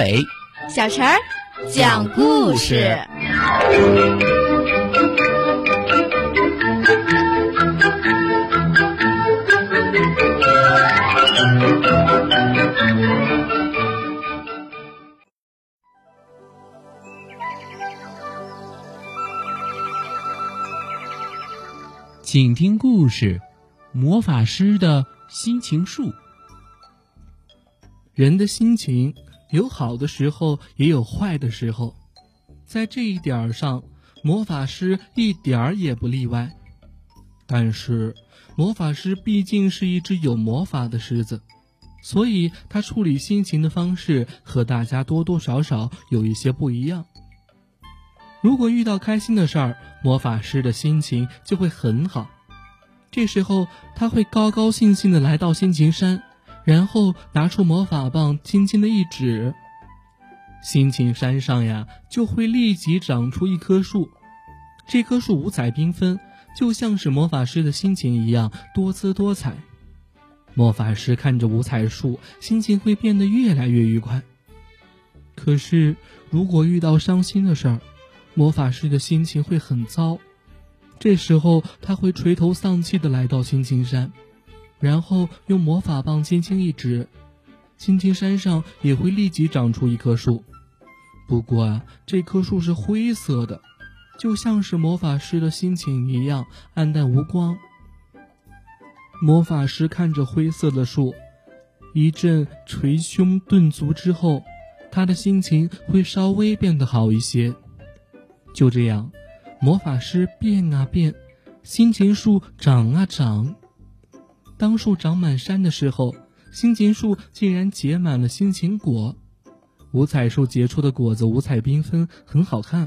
阿伟，小陈儿讲故事。请听故事《魔法师的心情树》。人的心情有好的时候，也有坏的时候，在这一点上，魔法师一点儿也不例外。但是，魔法师毕竟是一只有魔法的狮子，所以他处理心情的方式和大家多多少少有一些不一样。如果遇到开心的事儿，魔法师的心情就会很好。这时候，他会高高兴兴的来到心情山，然后拿出魔法棒，轻轻的一指，心情山上呀就会立即长出一棵树。这棵树五彩缤纷，就像是魔法师的心情一样多姿多彩。魔法师看着五彩树，心情会变得越来越愉快。可是，如果遇到伤心的事儿，魔法师的心情会很糟，这时候他会垂头丧气的来到心情山，然后用魔法棒轻轻一指，青青山上也会立即长出一棵树。不过啊，这棵树是灰色的，就像是魔法师的心情一样暗淡无光。魔法师看着灰色的树，一阵捶胸顿足之后，他的心情会稍微变得好一些。就这样，魔法师变啊变，心情树长啊长。当树长满山的时候，心情树竟然结满了心情果。五彩树结出的果子五彩缤纷，很好看。